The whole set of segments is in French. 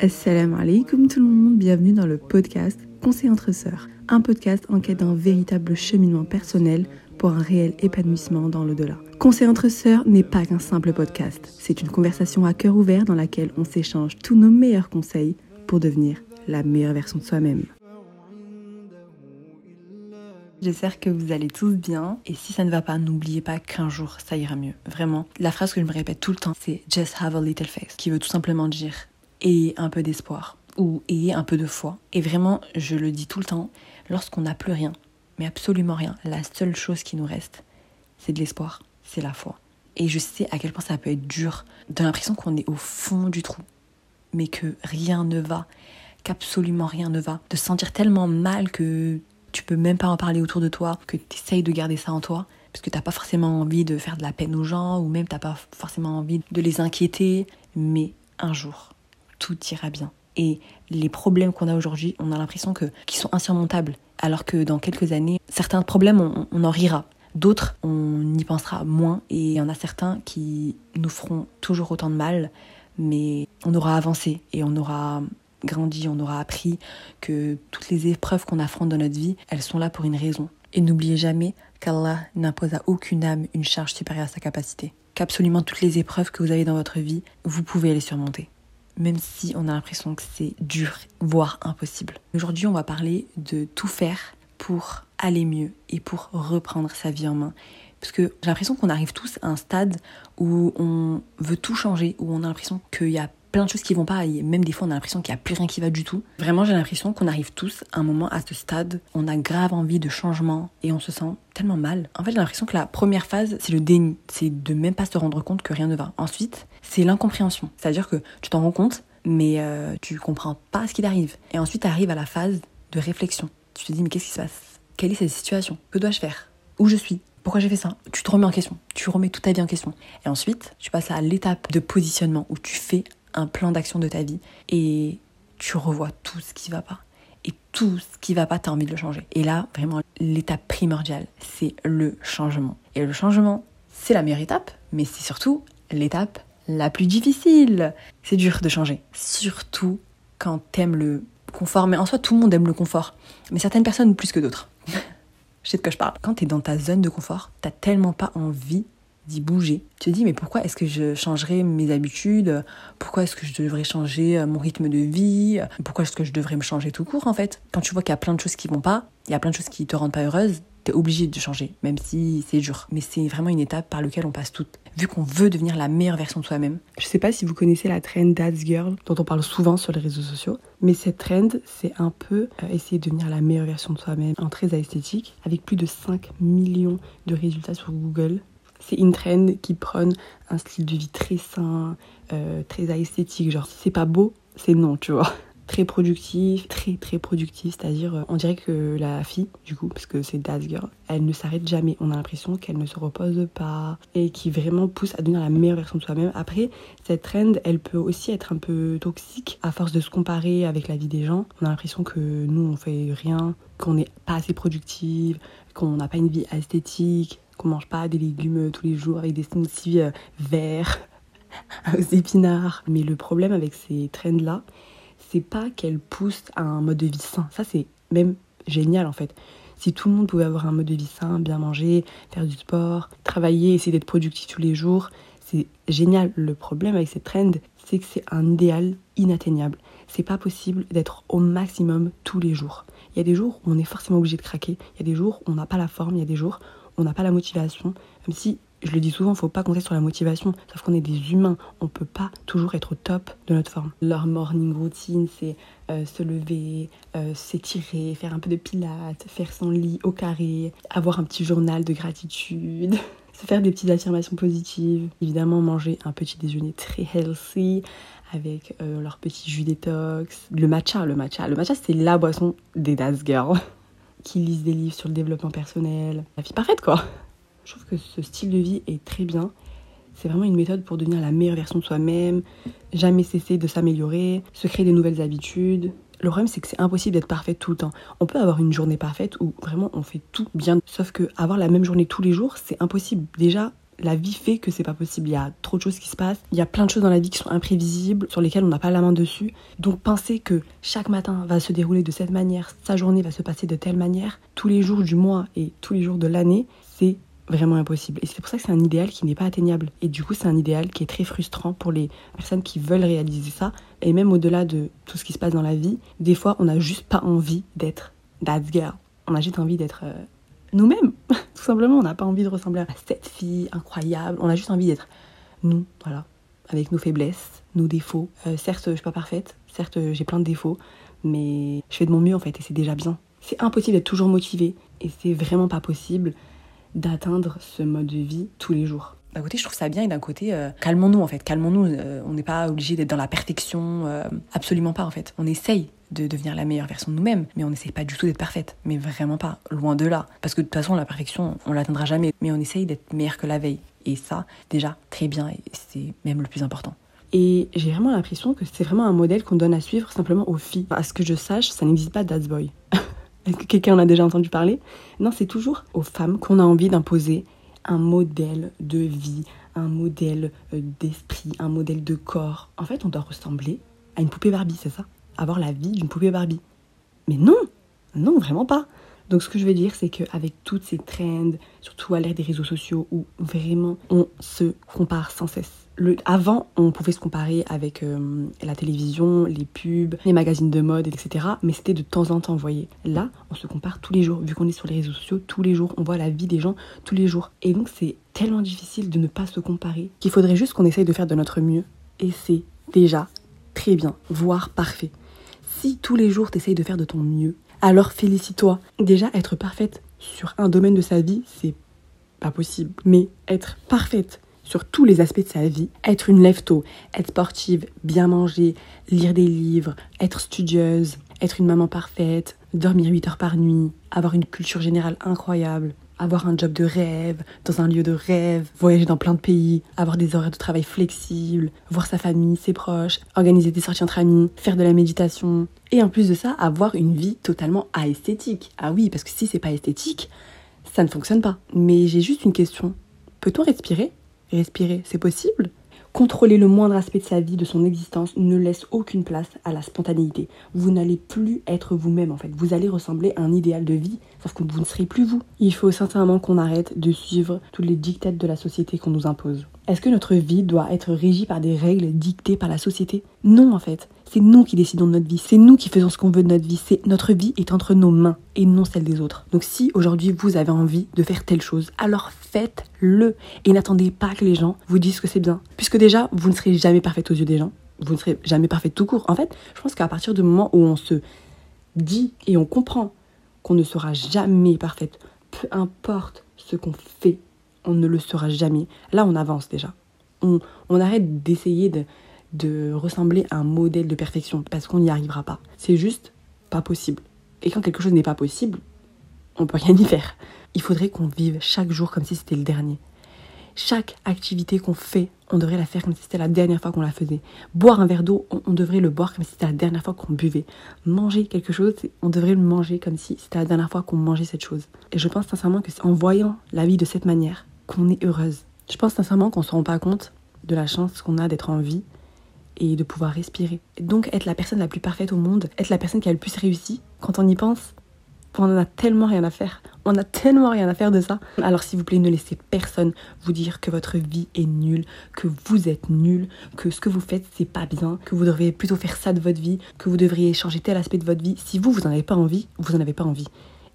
Assalamu alaikum tout le monde, bienvenue dans le podcast Conseil entre sœurs, un podcast en quête d'un véritable cheminement personnel pour un réel épanouissement dans l'au-delà. Conseil entre sœurs n'est pas qu'un simple podcast, c'est une conversation à cœur ouvert dans laquelle on s'échange tous nos meilleurs conseils pour devenir la meilleure version de soi-même. J'espère que vous allez tous bien. Et si ça ne va pas, n'oubliez pas qu'un jour, ça ira mieux. Vraiment. La phrase que je me répète tout le temps, c'est Just have a little faith, qui veut tout simplement dire et un peu d'espoir ou ayez un peu de foi. Et vraiment, je le dis tout le temps, lorsqu'on n'a plus rien, mais absolument rien, la seule chose qui nous reste, c'est de l'espoir, c'est la foi. Et je sais à quel point ça peut être dur, de l'impression qu'on est au fond du trou, mais que rien ne va, qu'absolument rien ne va, de se sentir tellement mal que tu peux même pas en parler autour de toi, que tu essayes de garder ça en toi, parce que t'as pas forcément envie de faire de la peine aux gens, ou même t'as pas forcément envie de les inquiéter, mais un jour, tout ira bien. Et les problèmes qu'on a aujourd'hui, on a l'impression que qu'ils sont insurmontables, alors que dans quelques années, certains problèmes, on, en rira. D'autres, on y pensera moins. Et il y en a certains qui nous feront toujours autant de mal, mais on aura avancé et on aura grandi, on aura appris que toutes les épreuves qu'on affronte dans notre vie, elles sont là pour une raison. Et n'oubliez jamais qu'Allah n'impose à aucune âme une charge supérieure à sa capacité. Qu'absolument toutes les épreuves que vous avez dans votre vie, vous pouvez les surmonter même si on a l'impression que c'est dur, voire impossible. Aujourd'hui, on va parler de tout faire pour aller mieux et pour reprendre sa vie en main. Parce que j'ai l'impression qu'on arrive tous à un stade où on veut tout changer, où on a l'impression qu'il y a plein de choses qui vont pas, et même des fois on a l'impression qu'il n'y a plus rien qui va du tout. Vraiment, j'ai l'impression qu'on arrive tous à un moment à ce stade, on a grave envie de changement et on se sent tellement mal. En fait, j'ai l'impression que la première phase, c'est le déni, c'est de même pas se rendre compte que rien ne va. Ensuite, c'est l'incompréhension, c'est-à-dire que tu t'en rends compte, mais euh, tu comprends pas ce qui t'arrive. Et ensuite, tu arrives à la phase de réflexion. Tu te dis, mais qu'est-ce qui se passe? Quelle est cette situation? Que dois-je faire? Où je suis? Pourquoi j'ai fait ça? Tu te remets en question, tu remets toute ta vie en question. Et ensuite, tu passes à l'étape de positionnement où tu fais un plan d'action de ta vie et tu revois tout ce qui va pas. Et tout ce qui va pas, tu as envie de le changer. Et là, vraiment, l'étape primordiale, c'est le changement. Et le changement, c'est la meilleure étape, mais c'est surtout l'étape la plus difficile. C'est dur de changer. Surtout quand t'aimes le confort. Mais en soi, tout le monde aime le confort. Mais certaines personnes plus que d'autres. je sais de quoi je parle. Quand t'es dans ta zone de confort, t'as tellement pas envie d'y bouger. Tu te dis, mais pourquoi est-ce que je changerais mes habitudes? Pourquoi est-ce que je devrais changer euh, mon rythme de vie? Pourquoi est-ce que je devrais me changer tout court, en fait? Quand tu vois qu'il y a plein de choses qui vont pas, il y a plein de choses qui te rendent pas heureuse, t'es obligé de changer, même si c'est dur. Mais c'est vraiment une étape par laquelle on passe toutes, vu qu'on veut devenir la meilleure version de soi-même. Je sais pas si vous connaissez la trend Dad's Girl, dont on parle souvent sur les réseaux sociaux, mais cette trend, c'est un peu euh, essayer de devenir la meilleure version de soi-même en très esthétique, avec plus de 5 millions de résultats sur Google c'est une trend qui prône un style de vie très sain, euh, très esthétique. Genre, si c'est pas beau, c'est non, tu vois. Très productif, très très productif, c'est-à-dire euh, on dirait que la fille, du coup, parce que c'est Dad Girl, elle ne s'arrête jamais. On a l'impression qu'elle ne se repose pas et qui vraiment pousse à devenir la meilleure version de soi-même. Après, cette trend, elle peut aussi être un peu toxique à force de se comparer avec la vie des gens. On a l'impression que nous, on fait rien, qu'on n'est pas assez productive, qu'on n'a pas une vie esthétique, qu'on mange pas des légumes tous les jours avec des smoothies euh, verts aux épinards. Mais le problème avec ces trends-là, c'est pas qu'elles poussent à un mode de vie sain. Ça, c'est même génial en fait. Si tout le monde pouvait avoir un mode de vie sain, bien manger, faire du sport, travailler, essayer d'être productif tous les jours, c'est génial. Le problème avec ces trends, c'est que c'est un idéal inatteignable. C'est pas possible d'être au maximum tous les jours. Il y a des jours où on est forcément obligé de craquer, il y a des jours où on n'a pas la forme, il y a des jours on n'a pas la motivation, même si je le dis souvent, il faut pas compter sur la motivation, sauf qu'on est des humains, on peut pas toujours être au top de notre forme. Leur morning routine, c'est euh, se lever, euh, s'étirer, faire un peu de pilates, faire son lit au carré, avoir un petit journal de gratitude, se faire des petites affirmations positives, évidemment manger un petit déjeuner très healthy avec euh, leur petit jus détox, le matcha, le matcha, le matcha c'est la boisson des Das Girls qui lisent des livres sur le développement personnel. La vie parfaite, quoi. Je trouve que ce style de vie est très bien. C'est vraiment une méthode pour devenir la meilleure version de soi-même, jamais cesser de s'améliorer, se créer des nouvelles habitudes. Le problème, c'est que c'est impossible d'être parfaite tout le temps. On peut avoir une journée parfaite où vraiment on fait tout bien, sauf que avoir la même journée tous les jours, c'est impossible. Déjà, la vie fait que c'est pas possible. Il y a trop de choses qui se passent. Il y a plein de choses dans la vie qui sont imprévisibles, sur lesquelles on n'a pas la main dessus. Donc penser que chaque matin va se dérouler de cette manière, sa journée va se passer de telle manière, tous les jours du mois et tous les jours de l'année, c'est vraiment impossible. Et c'est pour ça que c'est un idéal qui n'est pas atteignable. Et du coup, c'est un idéal qui est très frustrant pour les personnes qui veulent réaliser ça. Et même au-delà de tout ce qui se passe dans la vie, des fois, on n'a juste pas envie d'être that girl. On a juste envie d'être euh, nous-mêmes. Tout simplement, on n'a pas envie de ressembler à cette fille incroyable. On a juste envie d'être nous, voilà, avec nos faiblesses, nos défauts. Euh, certes, je suis pas parfaite. Certes, j'ai plein de défauts. Mais je fais de mon mieux, en fait, et c'est déjà bien. C'est impossible d'être toujours motivé. Et c'est vraiment pas possible d'atteindre ce mode de vie tous les jours. D'un côté, je trouve ça bien et d'un côté, euh, calmons-nous en fait, calmons-nous. Euh, on n'est pas obligé d'être dans la perfection, absolument pas en fait. On essaye de devenir la meilleure version de nous-mêmes, mais on n'essaye pas du tout d'être parfaite, mais vraiment pas, loin de là. Parce que de toute façon, la perfection, on l'atteindra jamais, mais on essaye d'être meilleur que la veille. Et ça, déjà, très bien, et c'est même le plus important. Et j'ai vraiment l'impression que c'est vraiment un modèle qu'on donne à suivre simplement aux filles. À ce que je sache, ça n'existe pas Dad's Boy. Est-ce que quelqu'un en a déjà entendu parler? Non, c'est toujours aux femmes qu'on a envie d'imposer un modèle de vie, un modèle euh, d'esprit, un modèle de corps. En fait, on doit ressembler à une poupée Barbie, c'est ça? Avoir la vie d'une poupée Barbie. Mais non Non, vraiment pas donc ce que je veux dire, c'est qu'avec toutes ces trends, surtout à l'ère des réseaux sociaux, où vraiment on se compare sans cesse. Avant, on pouvait se comparer avec euh, la télévision, les pubs, les magazines de mode, etc. Mais c'était de temps en temps, vous voyez. Là, on se compare tous les jours. Vu qu'on est sur les réseaux sociaux, tous les jours, on voit la vie des gens tous les jours. Et donc, c'est tellement difficile de ne pas se comparer qu'il faudrait juste qu'on essaye de faire de notre mieux. Et c'est déjà très bien, voire parfait. Si tous les jours, tu essayes de faire de ton mieux, alors félicite-toi. Déjà, être parfaite sur un domaine de sa vie, c'est pas possible. Mais être parfaite sur tous les aspects de sa vie, être une lève-tôt, être sportive, bien manger, lire des livres, être studieuse, être une maman parfaite, dormir 8 heures par nuit, avoir une culture générale incroyable, avoir un job de rêve, dans un lieu de rêve, voyager dans plein de pays, avoir des horaires de travail flexibles, voir sa famille, ses proches, organiser des sorties entre amis, faire de la méditation. Et en plus de ça, avoir une vie totalement esthétique. Ah oui, parce que si c'est pas esthétique, ça ne fonctionne pas. Mais j'ai juste une question. Peut-on respirer? Respirer, c'est possible? Contrôler le moindre aspect de sa vie, de son existence, ne laisse aucune place à la spontanéité. Vous n'allez plus être vous-même en fait. Vous allez ressembler à un idéal de vie, sauf que vous ne serez plus vous. Il faut sincèrement qu'on arrête de suivre tous les dictats de la société qu'on nous impose. Est-ce que notre vie doit être régie par des règles dictées par la société? Non en fait. C'est nous qui décidons de notre vie, c'est nous qui faisons ce qu'on veut de notre vie, c'est notre vie est entre nos mains et non celle des autres. Donc si aujourd'hui vous avez envie de faire telle chose, alors faites-le et n'attendez pas que les gens vous disent que c'est bien. Puisque déjà, vous ne serez jamais parfaite aux yeux des gens, vous ne serez jamais parfaite tout court. En fait, je pense qu'à partir du moment où on se dit et on comprend qu'on ne sera jamais parfaite, peu importe ce qu'on fait, on ne le sera jamais. Là, on avance déjà. On, on arrête d'essayer de de ressembler à un modèle de perfection parce qu'on n'y arrivera pas. C'est juste pas possible. Et quand quelque chose n'est pas possible, on peut rien y faire. Il faudrait qu'on vive chaque jour comme si c'était le dernier. Chaque activité qu'on fait, on devrait la faire comme si c'était la dernière fois qu'on la faisait. Boire un verre d'eau, on, devrait le boire comme si c'était la dernière fois qu'on buvait. Manger quelque chose, on devrait le manger comme si c'était la dernière fois qu'on mangeait cette chose. Et je pense sincèrement que c'est en voyant la vie de cette manière qu'on est heureuse. Je pense sincèrement qu'on ne se rend pas compte de la chance qu'on a d'être en vie et de pouvoir respirer. Donc être la personne la plus parfaite au monde, être la personne qui a le plus réussi, quand on y pense, on en a tellement rien à faire. On a tellement rien à faire de ça. Alors s'il vous plaît, ne laissez personne vous dire que votre vie est nulle, que vous êtes nul, que ce que vous faites c'est pas bien, que vous devriez plutôt faire ça de votre vie, que vous devriez changer tel aspect de votre vie. Si vous, vous n'en avez pas envie, vous n'en avez pas envie.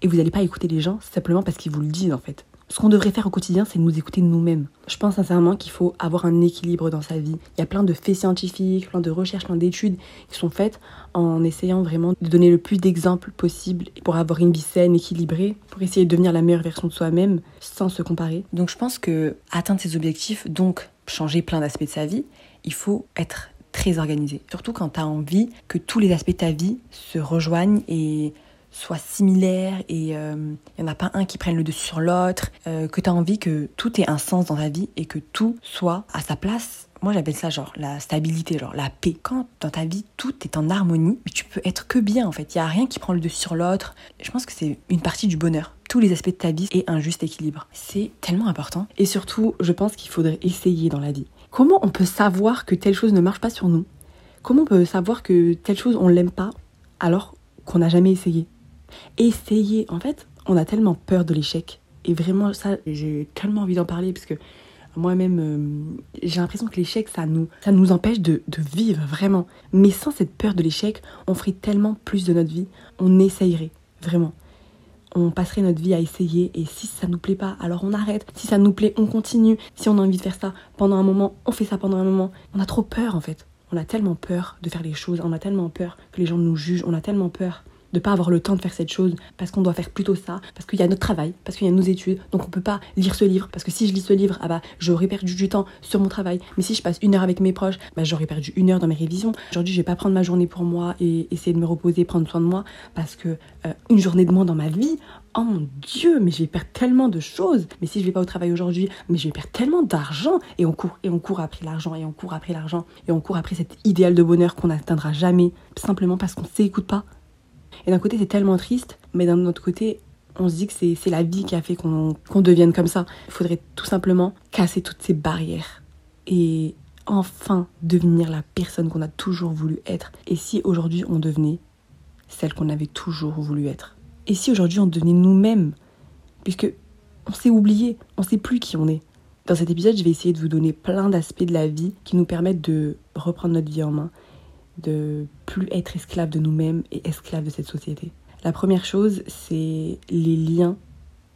Et vous n'allez pas écouter les gens simplement parce qu'ils vous le disent en fait. Ce qu'on devrait faire au quotidien, c'est nous écouter nous-mêmes. Je pense sincèrement qu'il faut avoir un équilibre dans sa vie. Il y a plein de faits scientifiques, plein de recherches, plein d'études qui sont faites en essayant vraiment de donner le plus d'exemples possible pour avoir une vie saine, équilibrée, pour essayer de devenir la meilleure version de soi-même sans se comparer. Donc je pense que atteindre ses objectifs, donc changer plein d'aspects de sa vie, il faut être très organisé. Surtout quand tu as envie que tous les aspects de ta vie se rejoignent et soient similaires et il euh, n'y en a pas un qui prenne le dessus sur l'autre, euh, que tu as envie que tout ait un sens dans ta vie et que tout soit à sa place. Moi j'appelle ça genre la stabilité, genre la paix. Quand dans ta vie tout est en harmonie, tu peux être que bien en fait. Il n'y a rien qui prend le dessus sur l'autre. Je pense que c'est une partie du bonheur tous les aspects de ta vie et un juste équilibre. C'est tellement important. Et surtout, je pense qu'il faudrait essayer dans la vie. Comment on peut savoir que telle chose ne marche pas sur nous? Comment on peut savoir que telle chose on l'aime pas alors qu'on n'a jamais essayé? Essayer, en fait, on a tellement peur de l'échec. Et vraiment, ça, j'ai tellement envie d'en parler parce que moi-même, euh, j'ai l'impression que l'échec, ça nous, ça nous empêche de, de, vivre vraiment. Mais sans cette peur de l'échec, on ferait tellement plus de notre vie. On essayerait, vraiment. On passerait notre vie à essayer et si ça nous plaît pas, alors on arrête. Si ça nous plaît, on continue. Si on a envie de faire ça pendant un moment, on fait ça pendant un moment. On a trop peur en fait. On a tellement peur de faire les choses, on a tellement peur que les gens nous jugent, on a tellement peur de pas avoir le temps de faire cette chose parce qu'on doit faire plutôt ça, parce qu'il y a notre travail, parce qu'il y a nos études, donc on peut pas lire ce livre parce que si je lis ce livre, ah bah j'aurais perdu du temps sur mon travail. Mais si je passe une heure avec mes proches, bah j'aurais perdu une heure dans mes révisions. Aujourd'hui, je vais pas prendre ma journée pour moi et essayer de me reposer, prendre soin de moi parce que euh, une journée de moins dans ma vie, oh mon dieu, mais je vais perdre tellement de choses. Mais si je vais pas au travail aujourd'hui, mais je vais perdre tellement d'argent. Et on court, et on court après l'argent, et on court après l'argent, et on court après cet idéal de bonheur qu'on n'atteindra jamais, simplement parce qu'on s'écoute pas, et d'un côté, c'est tellement triste, mais d'un autre côté, on se dit que c'est la vie qui a fait qu'on devienne comme ça. Il faudrait tout simplement casser toutes ces barrières et enfin devenir la personne qu'on a toujours voulu être. Et si aujourd'hui on devenait celle qu'on avait toujours voulu être? Et si aujourd'hui on devenait nous-mêmes? Puisque on s'est oublié, on sait plus qui on est. Dans cet épisode, je vais essayer de vous donner plein d'aspects de la vie qui nous permettent de reprendre notre vie en main, de plus être esclave de nous-mêmes et esclave de cette société. La première chose, c'est les liens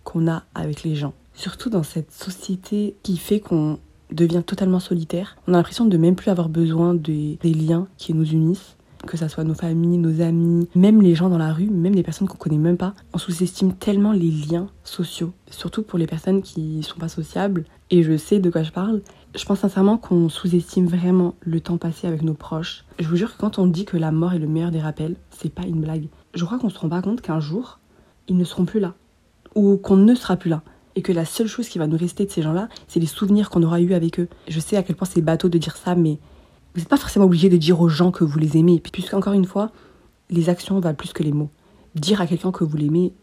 qu'on a avec les gens. Surtout dans cette société qui fait qu'on devient totalement solitaire. On a l'impression de même plus avoir besoin des, liens qui nous unissent que ce soit nos familles, nos amis, même les gens dans la rue, même les personnes qu'on connaît même pas. On sous-estime tellement les liens sociaux, surtout pour les personnes qui sont pas sociables. Et je sais de quoi je parle. Je pense sincèrement qu'on sous-estime vraiment le temps passé avec nos proches. Je vous jure que quand on dit que la mort est le meilleur des rappels, c'est pas une blague. Je crois qu'on se rend pas compte qu'un jour, ils ne seront plus là. Ou qu'on ne sera plus là. Et que la seule chose qui va nous rester de ces gens-là, c'est les souvenirs qu'on aura eus avec eux. Je sais à quel point c'est bateau de dire ça, mais vous n'êtes pas forcément obligé de dire aux gens que vous les aimez. Puisqu'encore une fois, les actions valent plus que les mots. Dire à quelqu'un que vous l'aimez,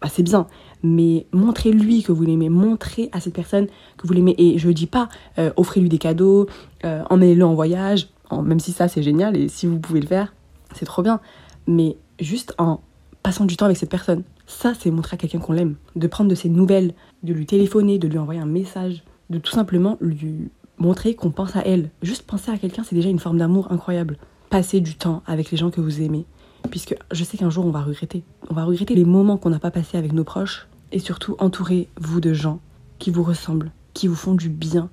bah, c'est bien, mais montrez-lui que vous l'aimez, montrez à cette personne que vous l'aimez. Et je dis pas, euh, offrez-lui des cadeaux, euh, emmenez-le en voyage, même si ça c'est génial et si vous pouvez le faire, c'est trop bien. Mais juste en passant du temps avec cette personne, ça c'est montrer à quelqu'un qu'on l'aime. De prendre de ses nouvelles, de lui téléphoner, de lui envoyer un message, de tout simplement lui montrer qu'on pense à elle. Juste penser à quelqu'un, c'est déjà une forme d'amour incroyable. Passer du temps avec les gens que vous aimez puisque je sais qu'un jour on va regretter. On va regretter les moments qu'on n'a pas passés avec nos proches, et surtout entourez-vous de gens qui vous ressemblent, qui vous font du bien,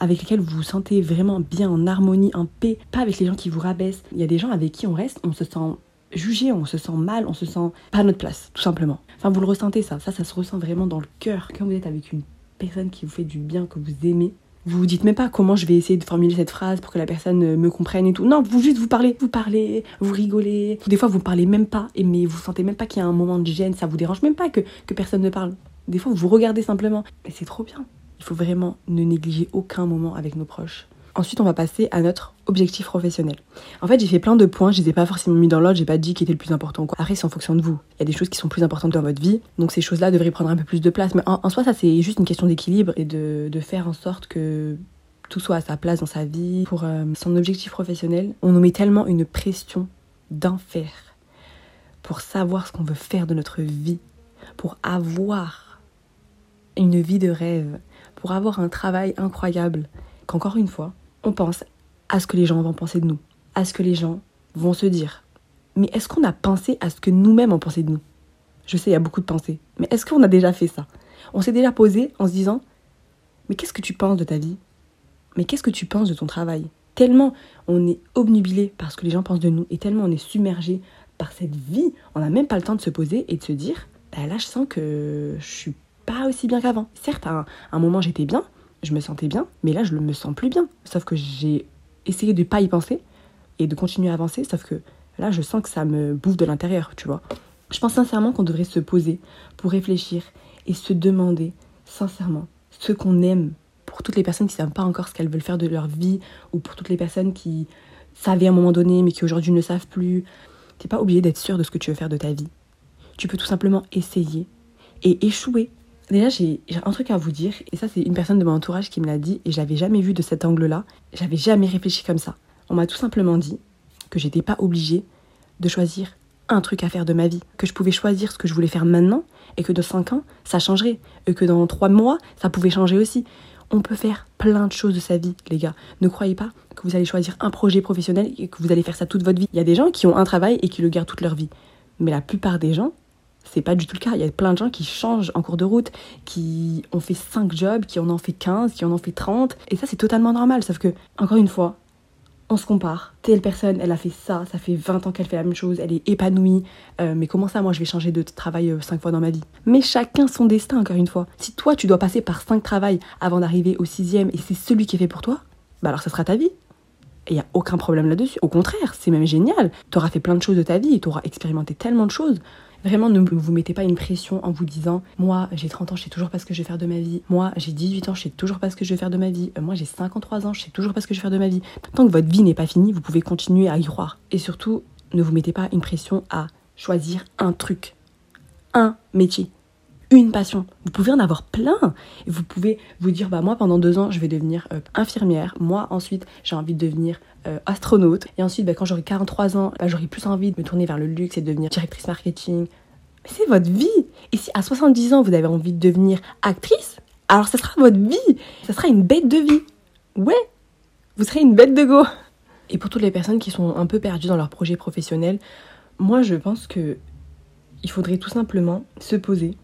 avec lesquels vous vous sentez vraiment bien, en harmonie, en paix, pas avec les gens qui vous rabaissent. Il y a des gens avec qui on reste, on se sent jugé, on se sent mal, on se sent pas à notre place, tout simplement. Enfin, vous le ressentez ça, ça, ça se ressent vraiment dans le cœur. Quand vous êtes avec une personne qui vous fait du bien, que vous aimez, vous dites même pas comment je vais essayer de formuler cette phrase pour que la personne euh, me comprenne et tout. Non, vous juste vous parlez, vous parlez, vous rigolez. Des fois vous parlez même pas, mais vous sentez même pas qu'il y a un moment de gêne, ça vous dérange même pas que, que personne ne parle. Des fois vous regardez simplement. Et c'est trop bien. Il faut vraiment ne négliger aucun moment avec nos proches. Ensuite, on va passer à notre objectif professionnel. En fait, j'ai fait plein de points, je les ai pas forcément mis dans l'ordre, j'ai pas dit qui était le plus important. Quoi. Après, c'est en fonction de vous. Il y a des choses qui sont plus importantes dans votre vie, donc ces choses-là devraient prendre un peu plus de place. Mais en, soi, ça, c'est juste une question d'équilibre et de, de, faire en sorte que tout soit à sa place dans sa vie. Pour euh, son objectif professionnel, on nous met tellement une pression d'enfer pour savoir ce qu'on veut faire de notre vie, pour avoir une vie de rêve, pour avoir un travail incroyable, qu'encore une fois, on pense à ce que les gens vont penser de nous, à ce que les gens vont se dire. Mais est-ce qu'on a pensé à ce que nous-mêmes on pensait de nous? Je sais, il y a beaucoup de pensées, mais est-ce qu'on a déjà fait ça? On s'est déjà posé en se disant Mais qu'est-ce que tu penses de ta vie? Mais qu'est-ce que tu penses de ton travail? Tellement on est obnubilé par ce que les gens pensent de nous et tellement on est submergé par cette vie, on n'a même pas le temps de se poser et de se dire bah là je sens que je suis pas aussi bien qu'avant. Certes, à un moment j'étais bien, je me sentais bien, mais là je ne me sens plus bien. Sauf que j'ai essayé de ne pas y penser et de continuer à avancer, sauf que là je sens que ça me bouffe de l'intérieur, tu vois. Je pense sincèrement qu'on devrait se poser pour réfléchir et se demander sincèrement ce qu'on aime pour toutes les personnes qui ne savent pas encore ce qu'elles veulent faire de leur vie ou pour toutes les personnes qui savaient à un moment donné mais qui aujourd'hui ne savent plus. Tu n'es pas obligé d'être sûr de ce que tu veux faire de ta vie. Tu peux tout simplement essayer et échouer. Déjà, j'ai un truc à vous dire, et ça, c'est une personne de mon entourage qui me l'a dit, et je l'avais jamais vu de cet angle-là. J'avais jamais réfléchi comme ça. On m'a tout simplement dit que j'étais pas obligée de choisir un truc à faire de ma vie, que je pouvais choisir ce que je voulais faire maintenant, et que dans 5 ans, ça changerait, et que dans 3 mois, ça pouvait changer aussi. On peut faire plein de choses de sa vie, les gars. Ne croyez pas que vous allez choisir un projet professionnel et que vous allez faire ça toute votre vie. Il y a des gens qui ont un travail et qui le gardent toute leur vie. Mais la plupart des gens, c'est pas du tout le cas. Il y a plein de gens qui changent en cours de route, qui ont fait 5 jobs, qui en ont fait 15, qui en ont fait 30. Et ça, c'est totalement normal. Sauf que, encore une fois, on se compare. Telle personne, elle a fait ça, ça fait 20 ans qu'elle fait la même chose, elle est épanouie. Euh, mais comment ça, moi, je vais changer de travail 5 euh, fois dans ma vie? Mais chacun son destin, encore une fois. Si toi, tu dois passer par 5 travails avant d'arriver au sixième et c'est celui qui est fait pour toi, bah alors ça sera ta vie. Il n'y a aucun problème là-dessus. Au contraire, c'est même génial. Tu auras fait plein de choses de ta vie et tu auras expérimenté tellement de choses. Vraiment, ne vous mettez pas une pression en vous disant Moi, j'ai 30 ans, je sais toujours pas ce que je vais faire de ma vie. Moi, j'ai 18 ans, je sais toujours pas ce que je vais faire de ma vie. Euh, moi, j'ai 53 ans, je sais toujours pas ce que je vais faire de ma vie. Tant que votre vie n'est pas finie, vous pouvez continuer à y croire. Et surtout, ne vous mettez pas une pression à choisir un truc, un métier une passion. Vous pouvez en avoir plein. Vous pouvez vous dire, bah moi pendant deux ans, je vais devenir euh, infirmière. Moi ensuite, j'ai envie de devenir euh, astronaute. Et ensuite, bah, quand j'aurai 43 ans, bah, j'aurai plus envie de me tourner vers le luxe et de devenir directrice marketing. C'est votre vie. Et si à 70 ans, vous avez envie de devenir actrice, alors ça sera votre vie. Ça sera une bête de vie. Ouais, vous serez une bête de go. Et pour toutes les personnes qui sont un peu perdues dans leur projet professionnel, moi je pense que il faudrait tout simplement se poser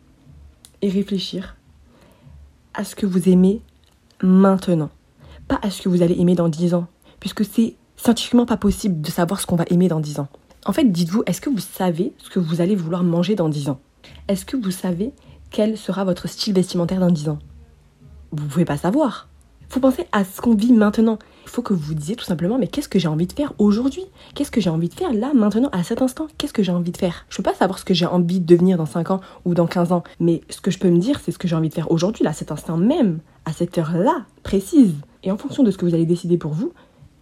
et réfléchir à ce que vous aimez maintenant, pas à ce que vous allez aimer dans 10 ans, puisque c'est scientifiquement pas possible de savoir ce qu'on va aimer dans 10 ans. En fait, dites-vous, est-ce que vous savez ce que vous allez vouloir manger dans 10 ans? Est-ce que vous savez quel sera votre style vestimentaire dans 10 ans? Vous pouvez pas savoir. Faut penser à ce qu'on vit maintenant. Il faut que vous vous disiez tout simplement, mais qu'est-ce que j'ai envie de faire aujourd'hui? Qu'est-ce que j'ai envie de faire là, maintenant, à cet instant? Qu'est-ce que j'ai envie de faire? Je peux pas savoir ce que j'ai envie de devenir dans 5 ans ou dans 15 ans, mais ce que je peux me dire, c'est ce que j'ai envie de faire aujourd'hui, là, cet instant même, à cette heure-là, précise. Et en fonction de ce que vous allez décider pour vous,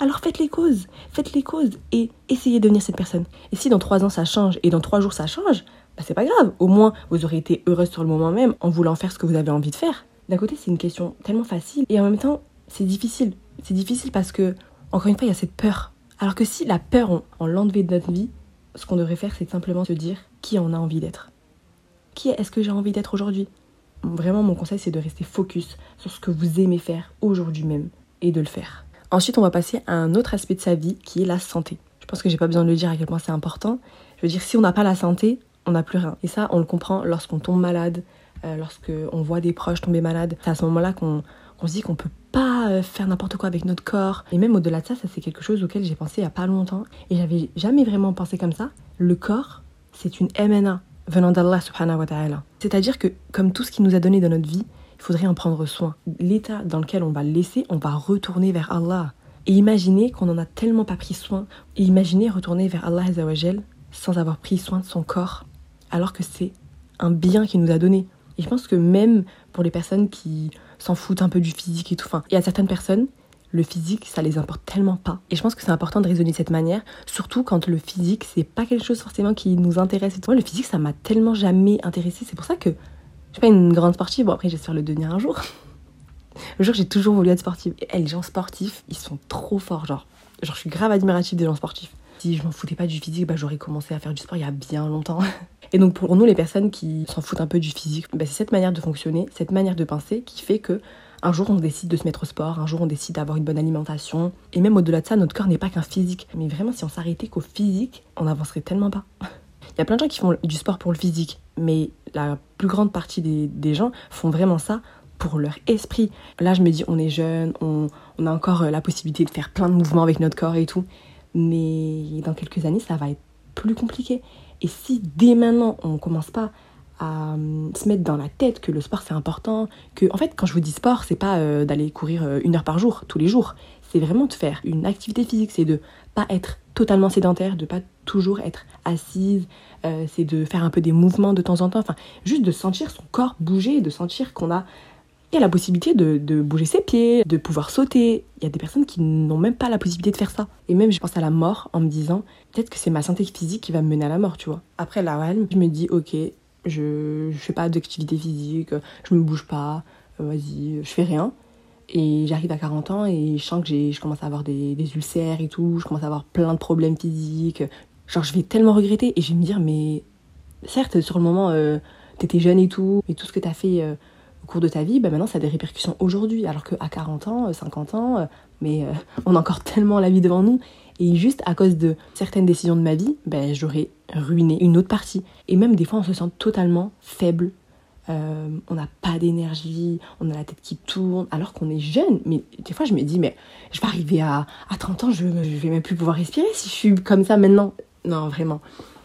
alors faites les causes, faites les causes et essayez de devenir cette personne. Et si dans 3 ans ça change et dans 3 jours ça change, bah c'est pas grave. Au moins, vous aurez été heureuse sur le moment même en voulant faire ce que vous avez envie de faire. D'un côté, c'est une question tellement facile et en même temps, c'est difficile. C'est difficile parce que, encore une fois, il y a cette peur. Alors que si la peur, on, on l'enlevait de notre vie, ce qu'on devrait faire, c'est simplement se dire qui on a envie d'être. Qui est-ce que j'ai envie d'être aujourd'hui? Vraiment, mon conseil, c'est de rester focus sur ce que vous aimez faire aujourd'hui même et de le faire. Ensuite, on va passer à un autre aspect de sa vie qui est la santé. Je pense que j'ai pas besoin de le dire à quel point c'est important. Je veux dire, si on n'a pas la santé, on n'a plus rien. Et ça, on le comprend lorsqu'on tombe malade, euh, lorsqu'on voit des proches tomber malades. C'est à ce moment-là qu'on se dit qu'on peut pas euh, faire n'importe quoi avec notre corps. Et même au-delà de ça, ça c'est quelque chose auquel j'ai pensé il y a pas longtemps. Et j'avais jamais vraiment pensé comme ça. Le corps, c'est une MNA venant d'Allah subhanahu wa ta'ala. C'est-à-dire que comme tout ce qu'il nous a donné dans notre vie, il faudrait en prendre soin. L'état dans lequel on va le laisser, on va retourner vers Allah. Et imaginez qu'on n'en a tellement pas pris soin. Et imaginez retourner vers Allah sans avoir pris soin de son corps, alors que c'est un bien qu'il nous a donné. Et je pense que même pour les personnes qui s'en foutent un peu du physique et tout. Enfin, il certaines personnes, le physique, ça les importe tellement pas. Et je pense que c'est important de raisonner de cette manière, surtout quand le physique, c'est pas quelque chose forcément qui nous intéresse. Moi, le physique, ça m'a tellement jamais intéressé. C'est pour ça que je suis pas une grande sportive. Bon, après, j'espère le devenir un jour. le jour, j'ai toujours voulu être sportive. Et les gens sportifs, ils sont trop forts. Genre, genre je suis grave admirative des gens sportifs. Si je m'en foutais pas du physique, bah, j'aurais commencé à faire du sport il y a bien longtemps. Et donc pour nous, les personnes qui s'en foutent un peu du physique, bah, c'est cette manière de fonctionner, cette manière de penser qui fait que un jour on décide de se mettre au sport, un jour on décide d'avoir une bonne alimentation. Et même au-delà de ça, notre corps n'est pas qu'un physique. Mais vraiment, si on s'arrêtait qu'au physique, on n'avancerait tellement pas. Il y a plein de gens qui font du sport pour le physique, mais la plus grande partie des, gens font vraiment ça pour leur esprit. Là, je me dis, on est jeune, on, on, a encore euh, la possibilité de faire plein de mouvements avec notre corps et tout. Mais dans quelques années, ça va être plus compliqué. Et si dès maintenant on commence pas à euh, se mettre dans la tête que le sport c'est important, que en fait quand je vous dis sport c'est pas euh, d'aller courir euh, une heure par jour tous les jours, c'est vraiment de faire une activité physique, c'est de pas être totalement sédentaire, de pas toujours être assise, c'est de faire un peu des mouvements de temps en temps, enfin juste de sentir son corps bouger, de sentir qu'on a a la possibilité de, bouger ses pieds, de pouvoir sauter. Il y a des personnes qui n'ont même pas la possibilité de faire ça. Et même, je pense à la mort en me disant, peut-être que c'est ma santé physique qui va me mener à la mort, tu vois. Après, la je me dis, ok, je, je fais pas d'activité physique, je me bouge pas, euh, vas-y, je fais rien. Et j'arrive à 40 ans et je sens que je commence à avoir des, des, ulcères et tout, je commence à avoir plein de problèmes physiques. Genre, je vais tellement regretter et je vais me dire, mais certes, sur le moment, euh, t'étais jeune et tout, mais tout ce que t'as fait euh, au cours de ta vie, bah maintenant, ça a des répercussions aujourd'hui. Alors qu'à 40 ans, 50 ans, mais on a encore tellement la vie devant nous. Et juste à cause de certaines décisions de ma vie, ben, j'aurais ruiné une autre partie. Et même des fois, on se sent totalement faible. Euh, on n'a pas d'énergie, on a la tête qui tourne, alors qu'on est jeune. Mais des fois, je me dis, mais je vais arriver à, à 30 ans, je, je vais même plus pouvoir respirer si je suis comme ça maintenant. Non, vraiment.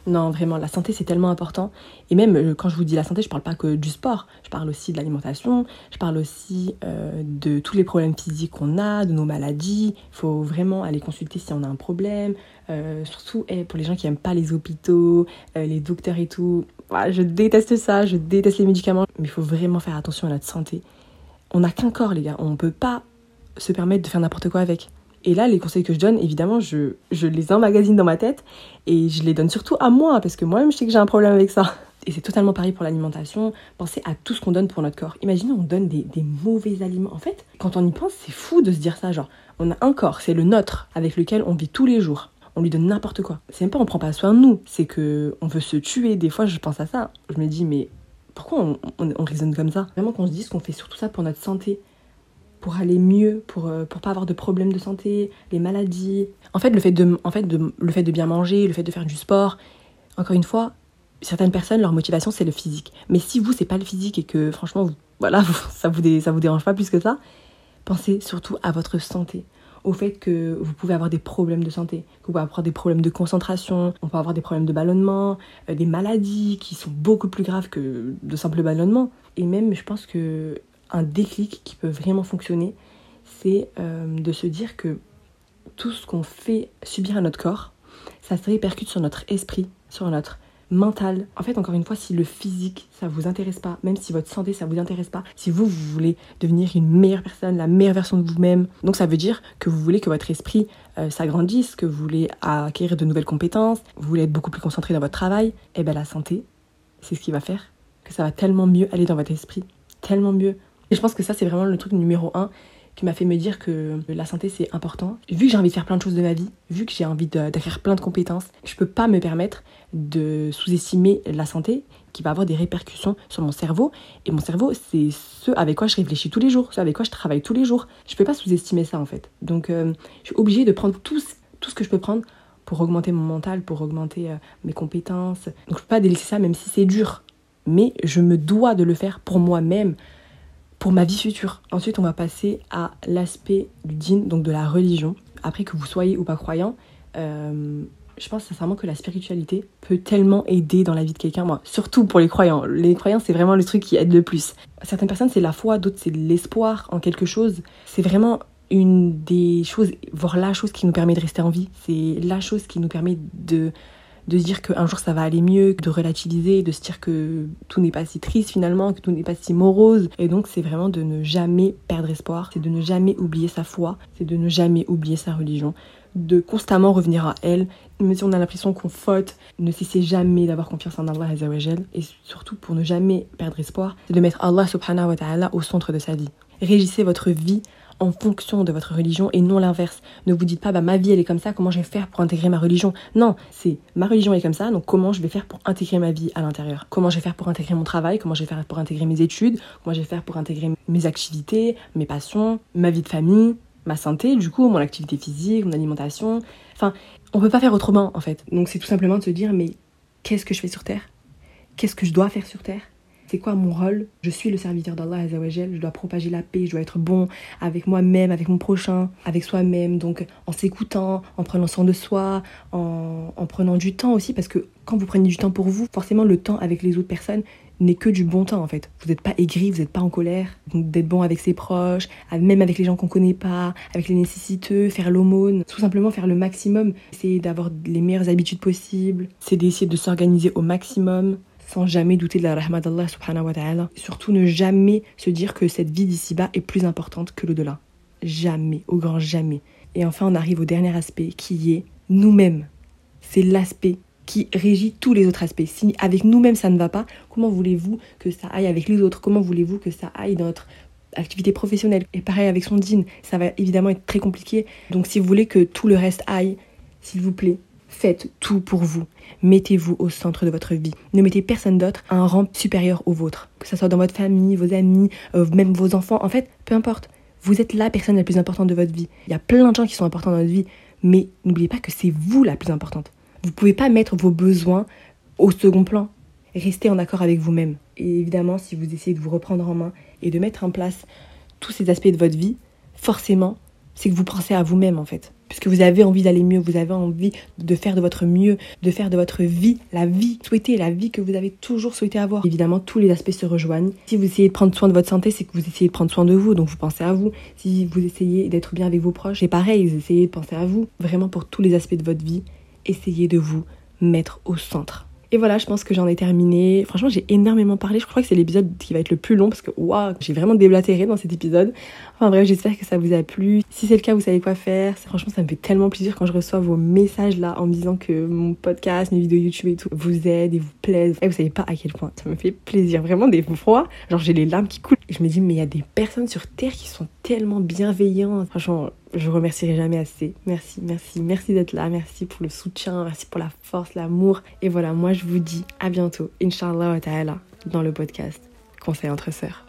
Non, vraiment, la santé, c'est tellement important. Et même, euh, quand je vous dis la santé, je parle pas que du sport. Je parle aussi de l'alimentation. Je parle aussi euh, de tous les problèmes physiques qu'on a, de nos maladies. Il faut vraiment aller consulter si on a un problème. Euh, surtout eh, pour les gens qui aiment pas les hôpitaux, les docteurs et tout. je déteste ça, je déteste les médicaments. Mais il faut vraiment faire attention à notre santé. On n'a qu'un corps, les gars. On ne peut pas se permettre de faire n'importe quoi avec. Et là, les conseils que je donne, évidemment, je, je les emmagasine dans ma tête et je les donne surtout à moi parce que moi-même, je sais que j'ai un problème avec ça. Et c'est totalement pareil pour l'alimentation. Pensez à tout ce qu'on donne pour notre corps. Imaginez, on donne des, des, mauvais aliments. En fait, quand on y pense, c'est fou de se dire ça. Genre, on a un corps, c'est le nôtre, avec lequel on vit tous les jours. On lui donne n'importe quoi. C'est même pas on prend pas soin de nous, c'est que on veut se tuer. Des fois, je pense à ça. Je me dis, mais pourquoi on, on, on raisonne comme ça? Vraiment qu'on se dise qu'on fait surtout ça pour notre santé pour aller mieux, pour euh, pour pas avoir de problèmes de santé, les maladies. En fait, le fait de en fait le fait de bien manger, le fait de faire du sport, encore une fois, certaines personnes leur motivation c'est le physique. Mais si vous c'est pas le physique et que franchement voilà, ça vous ça vous dérange pas plus que ça, pensez surtout à votre santé au fait que vous pouvez avoir des problèmes de santé, que vous pouvez avoir des problèmes de concentration, on peut avoir des problèmes de ballonnement, euh, des maladies qui sont beaucoup plus graves que de simples ballonnements. Et même, je pense que un déclic qui peut vraiment fonctionner, c'est euh, de se dire que tout ce qu'on fait subir à notre corps, ça se répercute sur notre esprit, sur notre mental. En fait, encore une fois, si le physique, ça vous intéresse pas, même si votre santé, ça vous intéresse pas, si vous, vous voulez devenir une meilleure personne, la meilleure version de vous-même, donc ça veut dire que vous voulez que votre esprit euh, s'agrandisse, que vous voulez acquérir de nouvelles compétences, vous voulez être beaucoup plus concentré dans votre travail, et eh bien la santé, c'est ce qui va faire que ça va tellement mieux aller dans votre esprit, tellement mieux. Et je pense que ça, c'est vraiment le truc numéro un qui m'a fait me dire que la santé c'est important. Vu que j'ai envie de faire plein de choses de ma vie, vu que j'ai envie d'acquérir plein de compétences, je peux pas me permettre de sous-estimer la santé qui va avoir des répercussions sur mon cerveau. Et mon cerveau, c'est ce avec quoi je réfléchis tous les jours, ce avec quoi je travaille tous les jours. Je peux pas sous-estimer ça en fait. Donc euh, je suis obligée de prendre tout, tout ce que je peux prendre pour augmenter mon mental, pour augmenter euh, mes compétences. Donc je peux pas délaisser ça même si c'est dur. Mais je me dois de le faire pour moi-même, pour ma vie future. Ensuite, on va passer à l'aspect du din, donc de la religion. Après que vous soyez ou pas croyant, euh, je pense sincèrement que la spiritualité peut tellement aider dans la vie de quelqu'un. Moi, surtout pour les croyants. Les croyants, c'est vraiment le truc qui aide le plus. Certaines personnes, c'est la foi, d'autres, c'est l'espoir en quelque chose. C'est vraiment une des choses, voire la chose qui nous permet de rester en vie. C'est la chose qui nous permet de de se dire qu'un jour ça va aller mieux, de relativiser, de se dire que tout n'est pas si triste finalement, que tout n'est pas si morose. Et donc c'est vraiment de ne jamais perdre espoir, c'est de ne jamais oublier sa foi, c'est de ne jamais oublier sa religion, de constamment revenir à elle, même si on a l'impression qu'on faute, ne cessez jamais d'avoir confiance en Allah et surtout pour ne jamais perdre espoir, c'est de mettre Allah subhanahu wa ta'ala au centre de sa vie. Régissez votre vie en fonction de votre religion et non l'inverse. Ne vous dites pas, bah, ma vie elle est comme ça, comment je vais faire pour intégrer ma religion? Non, c'est ma religion est comme ça, donc comment je vais faire pour intégrer ma vie à l'intérieur? Comment je vais faire pour intégrer mon travail? Comment je vais faire pour intégrer mes études? Comment je vais faire pour intégrer mes activités, mes passions, ma vie de famille, ma santé, du coup, mon activité physique, mon alimentation? Enfin, on peut pas faire autrement en fait. Donc c'est tout simplement de se dire, mais qu'est-ce que je fais sur Terre? Qu'est-ce que je dois faire sur Terre? C'est quoi mon rôle? Je suis le serviteur d'Allah je dois propager la paix, je dois être bon avec moi-même, avec mon prochain, avec soi-même, donc en s'écoutant, en prenant soin de soi, en, en prenant du temps aussi, parce que quand vous prenez du temps pour vous, forcément le temps avec les autres personnes n'est que du bon temps en fait. Vous n'êtes pas aigri, vous n'êtes pas en colère. Donc d'être bon avec ses proches, même avec les gens qu'on connaît pas, avec les nécessiteux, faire l'aumône, tout simplement faire le maximum, essayer d'avoir les meilleures habitudes possibles, c'est d'essayer de s'organiser au maximum, sans jamais douter de la rahma d'Allah subhanahu wa ta'ala. Surtout ne jamais se dire que cette vie d'ici-bas est plus importante que l'au-delà. Jamais, au grand jamais. Et enfin, on arrive au dernier aspect qui est nous-mêmes. C'est l'aspect qui régit tous les autres aspects. Si avec nous-mêmes ça ne va pas, comment voulez-vous que ça aille avec les autres? Comment voulez-vous que ça aille dans notre activité professionnelle? Et pareil avec son jean, ça va évidemment être très compliqué. Donc si vous voulez que tout le reste aille, s'il vous plaît, faites tout pour vous. Mettez-vous au centre de votre vie. Ne mettez personne d'autre à un rang supérieur au vôtre. Que ce soit dans votre famille, vos amis, euh, même vos enfants. En fait, peu importe. Vous êtes la personne la plus importante de votre vie. Il y a plein de gens qui sont importants dans votre vie, mais n'oubliez pas que c'est vous la plus importante. Vous ne pouvez pas mettre vos besoins au second plan. Restez en accord avec vous-même. Et évidemment, si vous essayez de vous reprendre en main et de mettre en place tous ces aspects de votre vie, forcément, c'est que vous pensez à vous-même en fait. Puisque vous avez envie d'aller mieux, vous avez envie de faire de votre mieux, de faire de votre vie la vie souhaitée, la vie que vous avez toujours souhaité avoir. Évidemment, tous les aspects se rejoignent. Si vous essayez de prendre soin de votre santé, c'est que vous essayez de prendre soin de vous, donc vous pensez à vous. Si vous essayez d'être bien avec vos proches, c'est pareil, vous essayez de penser à vous. Vraiment pour tous les aspects de votre vie, essayez de vous mettre au centre. Et voilà, je pense que j'en ai terminé. Franchement, j'ai énormément parlé. Je crois que c'est l'épisode qui va être le plus long parce que waouh, j'ai vraiment déblatéré dans cet épisode. Enfin bref, j'espère que ça vous a plu. Si c'est le cas, vous savez quoi faire. Franchement, ça me fait tellement plaisir quand je reçois vos messages là en me disant que mon podcast, mes vidéos YouTube et tout vous aident et vous plaisent. Et vous savez pas à quel point ça me fait plaisir. Vraiment des fois, genre j'ai les larmes qui coulent. Et je me dis mais il y a des personnes sur terre qui sont tellement bienveillantes. Franchement, je remercierai jamais assez. Merci, merci, merci d'être là. Merci pour le soutien, merci pour la force, l'amour. Et voilà, moi je vous dis à bientôt, Inch'Allah ta'ala, dans le podcast Conseil entre sœurs.